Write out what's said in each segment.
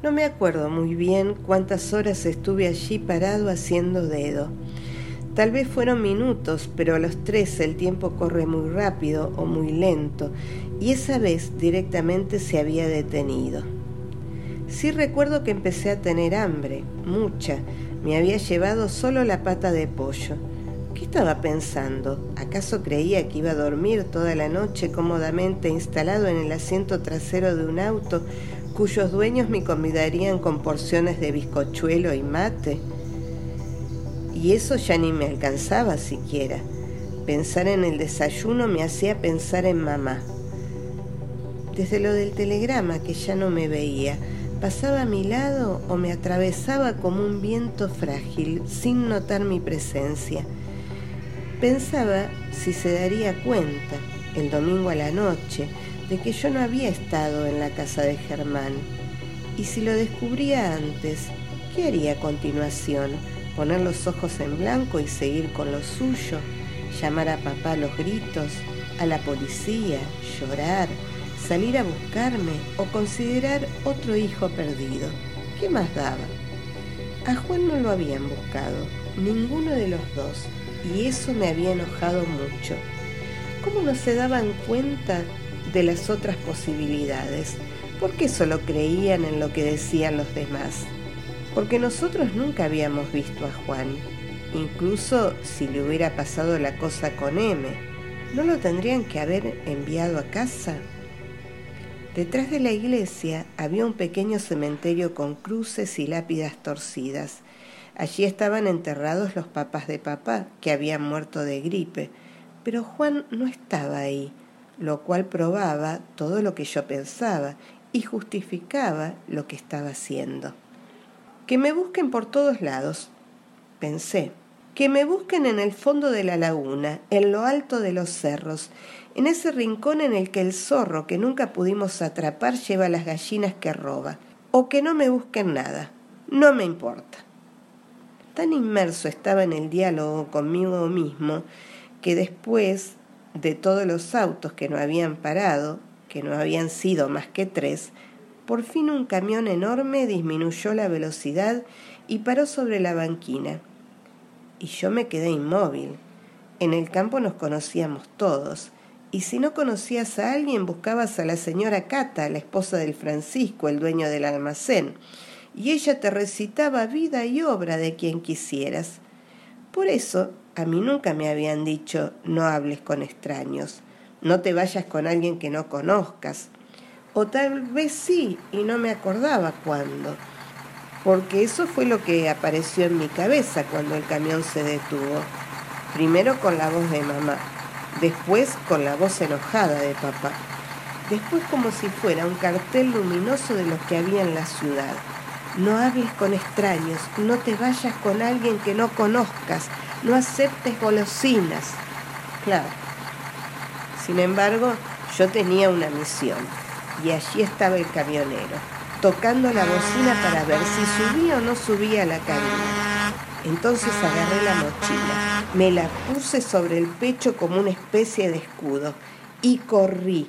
No me acuerdo muy bien cuántas horas estuve allí parado haciendo dedo. Tal vez fueron minutos, pero a los tres el tiempo corre muy rápido o muy lento, y esa vez directamente se había detenido. Sí recuerdo que empecé a tener hambre, mucha. Me había llevado solo la pata de pollo. ¿Qué estaba pensando? ¿Acaso creía que iba a dormir toda la noche cómodamente instalado en el asiento trasero de un auto cuyos dueños me convidarían con porciones de bizcochuelo y mate. Y eso ya ni me alcanzaba siquiera. Pensar en el desayuno me hacía pensar en mamá. Desde lo del telegrama, que ya no me veía, pasaba a mi lado o me atravesaba como un viento frágil, sin notar mi presencia. Pensaba si se daría cuenta, el domingo a la noche, de que yo no había estado en la casa de Germán. Y si lo descubría antes, ¿qué haría a continuación? ¿Poner los ojos en blanco y seguir con lo suyo? ¿Llamar a papá los gritos? ¿A la policía? ¿Llorar? ¿Salir a buscarme? ¿O considerar otro hijo perdido? ¿Qué más daba? A Juan no lo habían buscado, ninguno de los dos, y eso me había enojado mucho. ¿Cómo no se daban cuenta de las otras posibilidades. ¿Por qué solo creían en lo que decían los demás? Porque nosotros nunca habíamos visto a Juan. Incluso si le hubiera pasado la cosa con M, ¿no lo tendrían que haber enviado a casa? Detrás de la iglesia había un pequeño cementerio con cruces y lápidas torcidas. Allí estaban enterrados los papás de papá, que habían muerto de gripe, pero Juan no estaba ahí lo cual probaba todo lo que yo pensaba y justificaba lo que estaba haciendo. Que me busquen por todos lados, pensé. Que me busquen en el fondo de la laguna, en lo alto de los cerros, en ese rincón en el que el zorro que nunca pudimos atrapar lleva las gallinas que roba. O que no me busquen nada. No me importa. Tan inmerso estaba en el diálogo conmigo mismo que después de todos los autos que no habían parado, que no habían sido más que tres, por fin un camión enorme disminuyó la velocidad y paró sobre la banquina. Y yo me quedé inmóvil. En el campo nos conocíamos todos, y si no conocías a alguien buscabas a la señora Cata, la esposa del Francisco, el dueño del almacén, y ella te recitaba vida y obra de quien quisieras. Por eso a mí nunca me habían dicho no hables con extraños, no te vayas con alguien que no conozcas. O tal vez sí, y no me acordaba cuándo, porque eso fue lo que apareció en mi cabeza cuando el camión se detuvo. Primero con la voz de mamá, después con la voz enojada de papá, después como si fuera un cartel luminoso de los que había en la ciudad. No hables con extraños, no te vayas con alguien que no conozcas, no aceptes golosinas. Claro. Sin embargo, yo tenía una misión y allí estaba el camionero, tocando la bocina para ver si subía o no subía la cabina. Entonces agarré la mochila, me la puse sobre el pecho como una especie de escudo y corrí,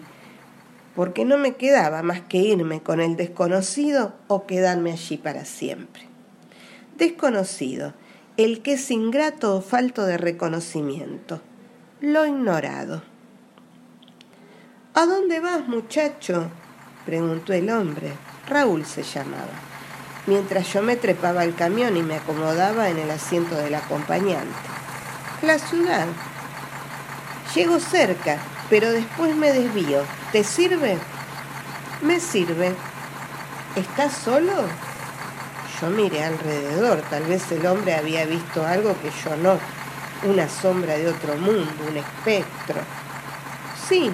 porque no me quedaba más que irme con el desconocido o quedarme allí para siempre. Desconocido, el que es ingrato o falto de reconocimiento, lo ignorado. ¿A dónde vas, muchacho? preguntó el hombre. Raúl se llamaba. Mientras yo me trepaba al camión y me acomodaba en el asiento del acompañante. La ciudad. Llego cerca, pero después me desvío. ¿Te sirve? Me sirve. ¿Estás solo? Yo miré alrededor, tal vez el hombre había visto algo que yo no, una sombra de otro mundo, un espectro. Sí.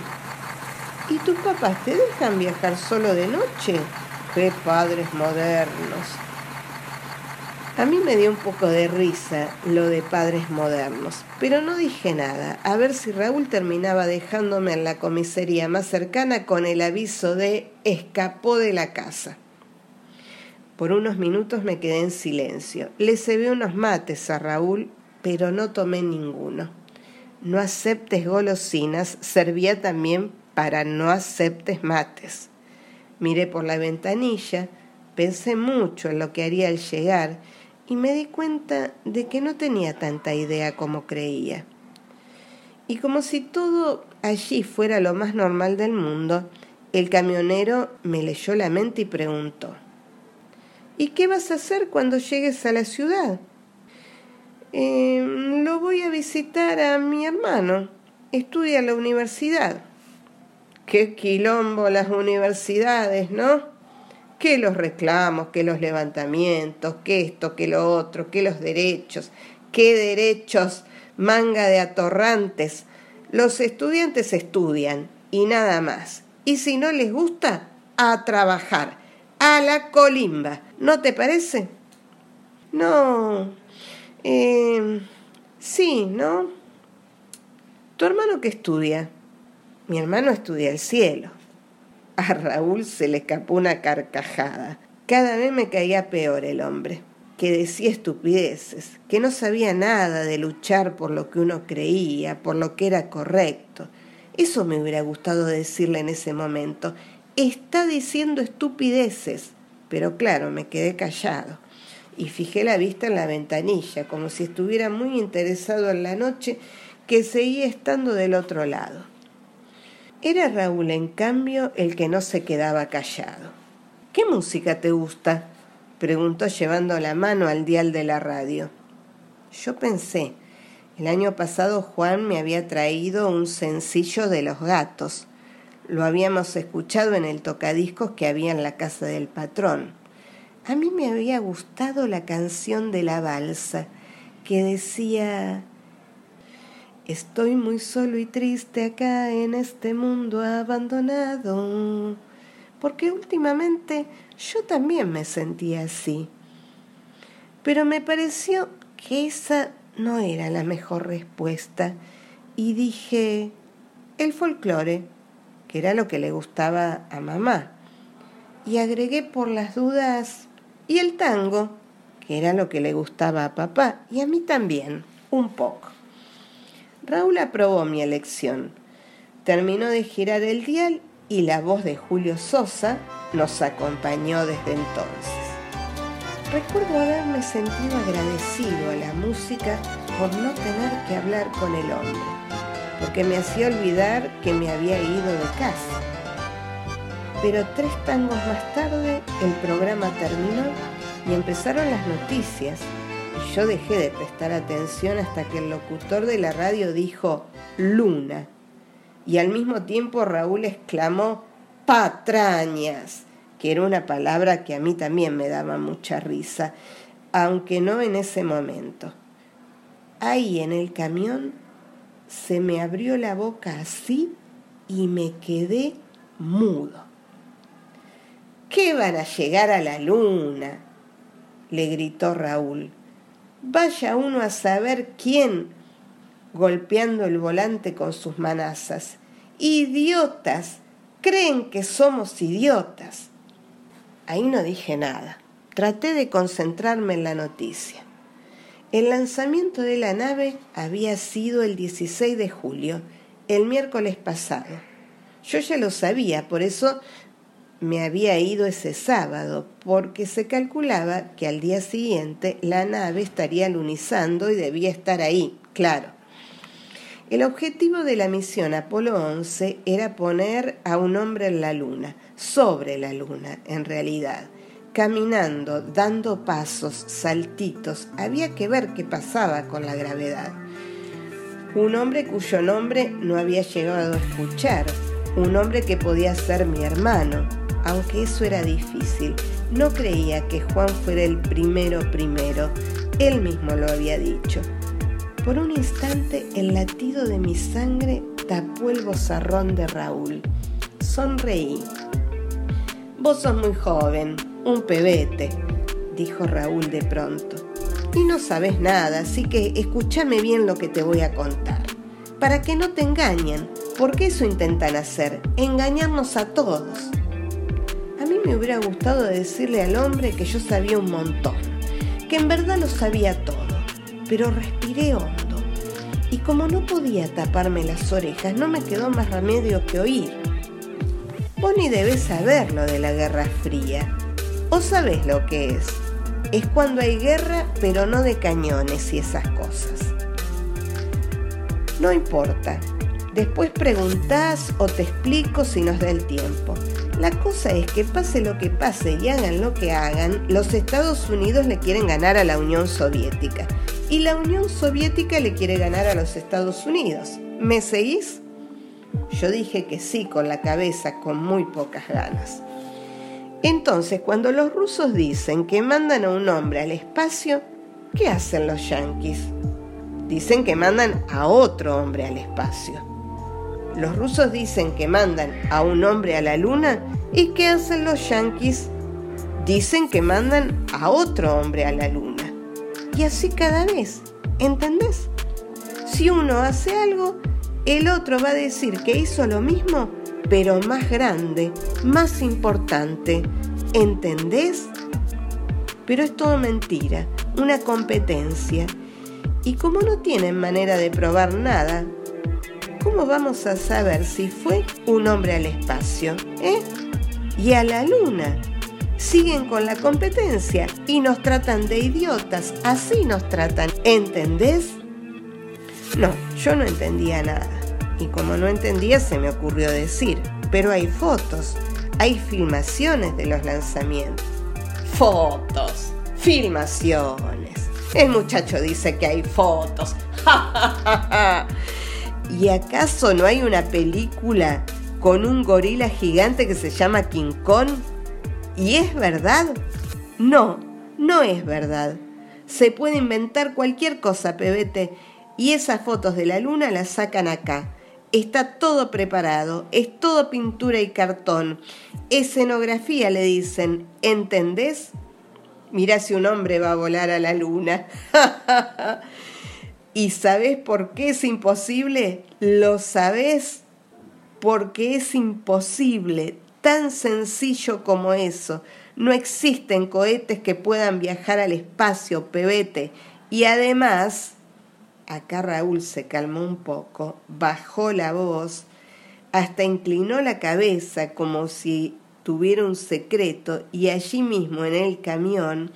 ¿Y tus papás te dejan viajar solo de noche? ¡Qué padres modernos! A mí me dio un poco de risa lo de padres modernos, pero no dije nada, a ver si Raúl terminaba dejándome en la comisaría más cercana con el aviso de escapó de la casa. Por unos minutos me quedé en silencio. Le cebé unos mates a Raúl, pero no tomé ninguno. No aceptes golosinas servía también para no aceptes mates. Miré por la ventanilla, Pensé mucho en lo que haría al llegar y me di cuenta de que no tenía tanta idea como creía. Y como si todo allí fuera lo más normal del mundo, el camionero me leyó la mente y preguntó, ¿Y qué vas a hacer cuando llegues a la ciudad? Em, lo voy a visitar a mi hermano. Estudia en la universidad. Qué quilombo las universidades, ¿no? Que los reclamos, que los levantamientos, que esto, que lo otro, que los derechos. ¿Qué derechos? Manga de atorrantes. Los estudiantes estudian y nada más. Y si no les gusta, a trabajar, a la colimba. ¿No te parece? No, eh, sí, ¿no? ¿Tu hermano qué estudia? Mi hermano estudia el cielo. A Raúl se le escapó una carcajada. Cada vez me caía peor el hombre, que decía estupideces, que no sabía nada de luchar por lo que uno creía, por lo que era correcto. Eso me hubiera gustado decirle en ese momento. Está diciendo estupideces. Pero claro, me quedé callado y fijé la vista en la ventanilla, como si estuviera muy interesado en la noche que seguía estando del otro lado. Era Raúl, en cambio, el que no se quedaba callado. ¿Qué música te gusta? preguntó llevando la mano al dial de la radio. Yo pensé, el año pasado Juan me había traído un sencillo de los gatos. Lo habíamos escuchado en el tocadiscos que había en la casa del patrón a mí me había gustado la canción de la balsa que decía, estoy muy solo y triste acá en este mundo abandonado, porque últimamente yo también me sentía así. Pero me pareció que esa no era la mejor respuesta y dije, el folclore, que era lo que le gustaba a mamá. Y agregué por las dudas y el tango, que era lo que le gustaba a papá y a mí también, un poco. Raúl aprobó mi elección. Terminó de girar el dial y la voz de Julio Sosa nos acompañó desde entonces. Recuerdo haberme sentido agradecido a la música por no tener que hablar con el hombre, porque me hacía olvidar que me había ido de casa pero tres tangos más tarde el programa terminó y empezaron las noticias. Yo dejé de prestar atención hasta que el locutor de la radio dijo Luna. Y al mismo tiempo Raúl exclamó patrañas, que era una palabra que a mí también me daba mucha risa, aunque no en ese momento. Ahí en el camión se me abrió la boca así y me quedé mudo. ¿Qué van a llegar a la luna? le gritó Raúl. Vaya uno a saber quién, golpeando el volante con sus manazas. Idiotas, creen que somos idiotas. Ahí no dije nada. Traté de concentrarme en la noticia. El lanzamiento de la nave había sido el 16 de julio, el miércoles pasado. Yo ya lo sabía, por eso me había ido ese sábado porque se calculaba que al día siguiente la nave estaría lunizando y debía estar ahí, claro. El objetivo de la misión Apolo 11 era poner a un hombre en la luna, sobre la luna en realidad, caminando, dando pasos, saltitos, había que ver qué pasaba con la gravedad. Un hombre cuyo nombre no había llegado a escuchar, un hombre que podía ser mi hermano, aunque eso era difícil. No creía que Juan fuera el primero primero, él mismo lo había dicho. Por un instante el latido de mi sangre tapó el bozarrón de Raúl. Sonreí. Vos sos muy joven, un pebete, dijo Raúl de pronto. Y no sabes nada, así que escúchame bien lo que te voy a contar. Para que no te engañen, porque eso intentan hacer, engañarnos a todos. Me hubiera gustado decirle al hombre que yo sabía un montón, que en verdad lo sabía todo, pero respiré hondo. Y como no podía taparme las orejas, no me quedó más remedio que oír. Vos ni debes saber lo de la Guerra Fría. ¿O sabes lo que es? Es cuando hay guerra, pero no de cañones y esas cosas. No importa. Después preguntás o te explico si nos da el tiempo. La cosa es que pase lo que pase y hagan lo que hagan, los Estados Unidos le quieren ganar a la Unión Soviética y la Unión Soviética le quiere ganar a los Estados Unidos. ¿Me seguís? Yo dije que sí con la cabeza, con muy pocas ganas. Entonces, cuando los rusos dicen que mandan a un hombre al espacio, ¿qué hacen los yanquis? Dicen que mandan a otro hombre al espacio. Los rusos dicen que mandan a un hombre a la luna y ¿qué hacen los yanquis? Dicen que mandan a otro hombre a la luna. Y así cada vez, ¿entendés? Si uno hace algo, el otro va a decir que hizo lo mismo, pero más grande, más importante. ¿Entendés? Pero es todo mentira, una competencia. Y como no tienen manera de probar nada, ¿cómo vamos a saber si fue un hombre al espacio? ¿Eh? Y a la luna. Siguen con la competencia y nos tratan de idiotas, así nos tratan. ¿Entendés? No, yo no entendía nada. Y como no entendía se me ocurrió decir, pero hay fotos, hay filmaciones de los lanzamientos. Fotos, filmaciones. El muchacho dice que hay fotos. ¿Y acaso no hay una película con un gorila gigante que se llama King Kong? ¿Y es verdad? No, no es verdad. Se puede inventar cualquier cosa, pebete, y esas fotos de la luna las sacan acá. Está todo preparado, es todo pintura y cartón. Escenografía le dicen, ¿entendés? Mirá si un hombre va a volar a la luna. ¿Y sabes por qué es imposible? Lo sabes porque es imposible, tan sencillo como eso. No existen cohetes que puedan viajar al espacio, pebete. Y además, acá Raúl se calmó un poco, bajó la voz, hasta inclinó la cabeza como si tuviera un secreto y allí mismo en el camión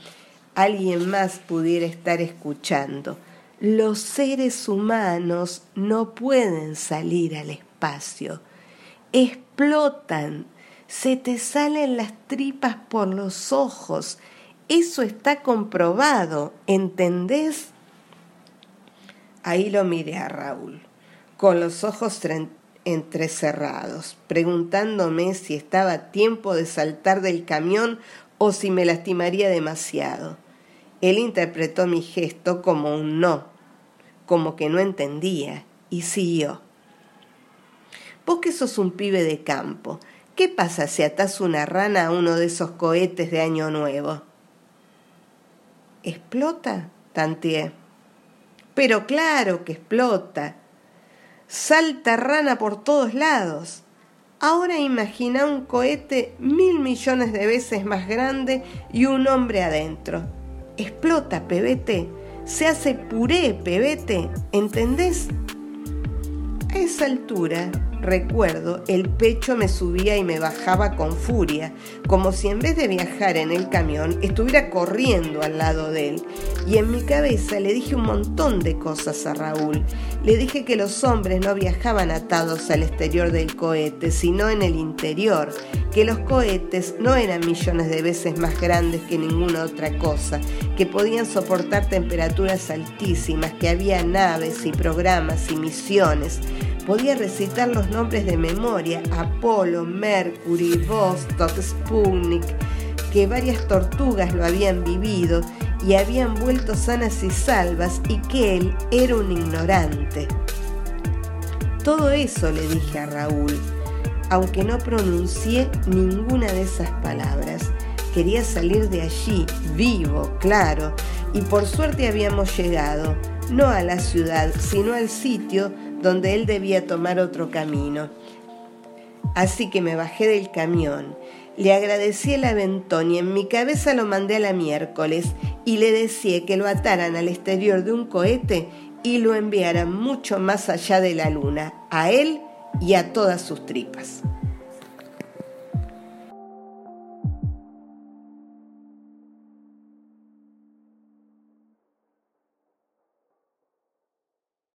alguien más pudiera estar escuchando los seres humanos no pueden salir al espacio, explotan, se te salen las tripas por los ojos, eso está comprobado, ¿entendés? Ahí lo miré a Raúl, con los ojos entrecerrados, preguntándome si estaba a tiempo de saltar del camión o si me lastimaría demasiado. Él interpretó mi gesto como un no, como que no entendía, y siguió. Vos que sos un pibe de campo, ¿qué pasa si atás una rana a uno de esos cohetes de Año Nuevo? ¿Explota? Tanteé. Pero claro que explota. Salta rana por todos lados. Ahora imagina un cohete mil millones de veces más grande y un hombre adentro explota, pebete, se hace puré, pebete, ¿entendés? A esa altura Recuerdo, el pecho me subía y me bajaba con furia, como si en vez de viajar en el camión estuviera corriendo al lado de él. Y en mi cabeza le dije un montón de cosas a Raúl. Le dije que los hombres no viajaban atados al exterior del cohete, sino en el interior, que los cohetes no eran millones de veces más grandes que ninguna otra cosa, que podían soportar temperaturas altísimas, que había naves y programas y misiones podía recitar los nombres de memoria, Apolo, Mercury, Vostok, Sputnik, que varias tortugas lo habían vivido y habían vuelto sanas y salvas y que él era un ignorante. Todo eso le dije a Raúl, aunque no pronuncié ninguna de esas palabras. Quería salir de allí, vivo, claro, y por suerte habíamos llegado, no a la ciudad, sino al sitio donde él debía tomar otro camino. Así que me bajé del camión, le agradecí el aventón y en mi cabeza lo mandé a la miércoles y le decía que lo ataran al exterior de un cohete y lo enviaran mucho más allá de la luna, a él y a todas sus tripas.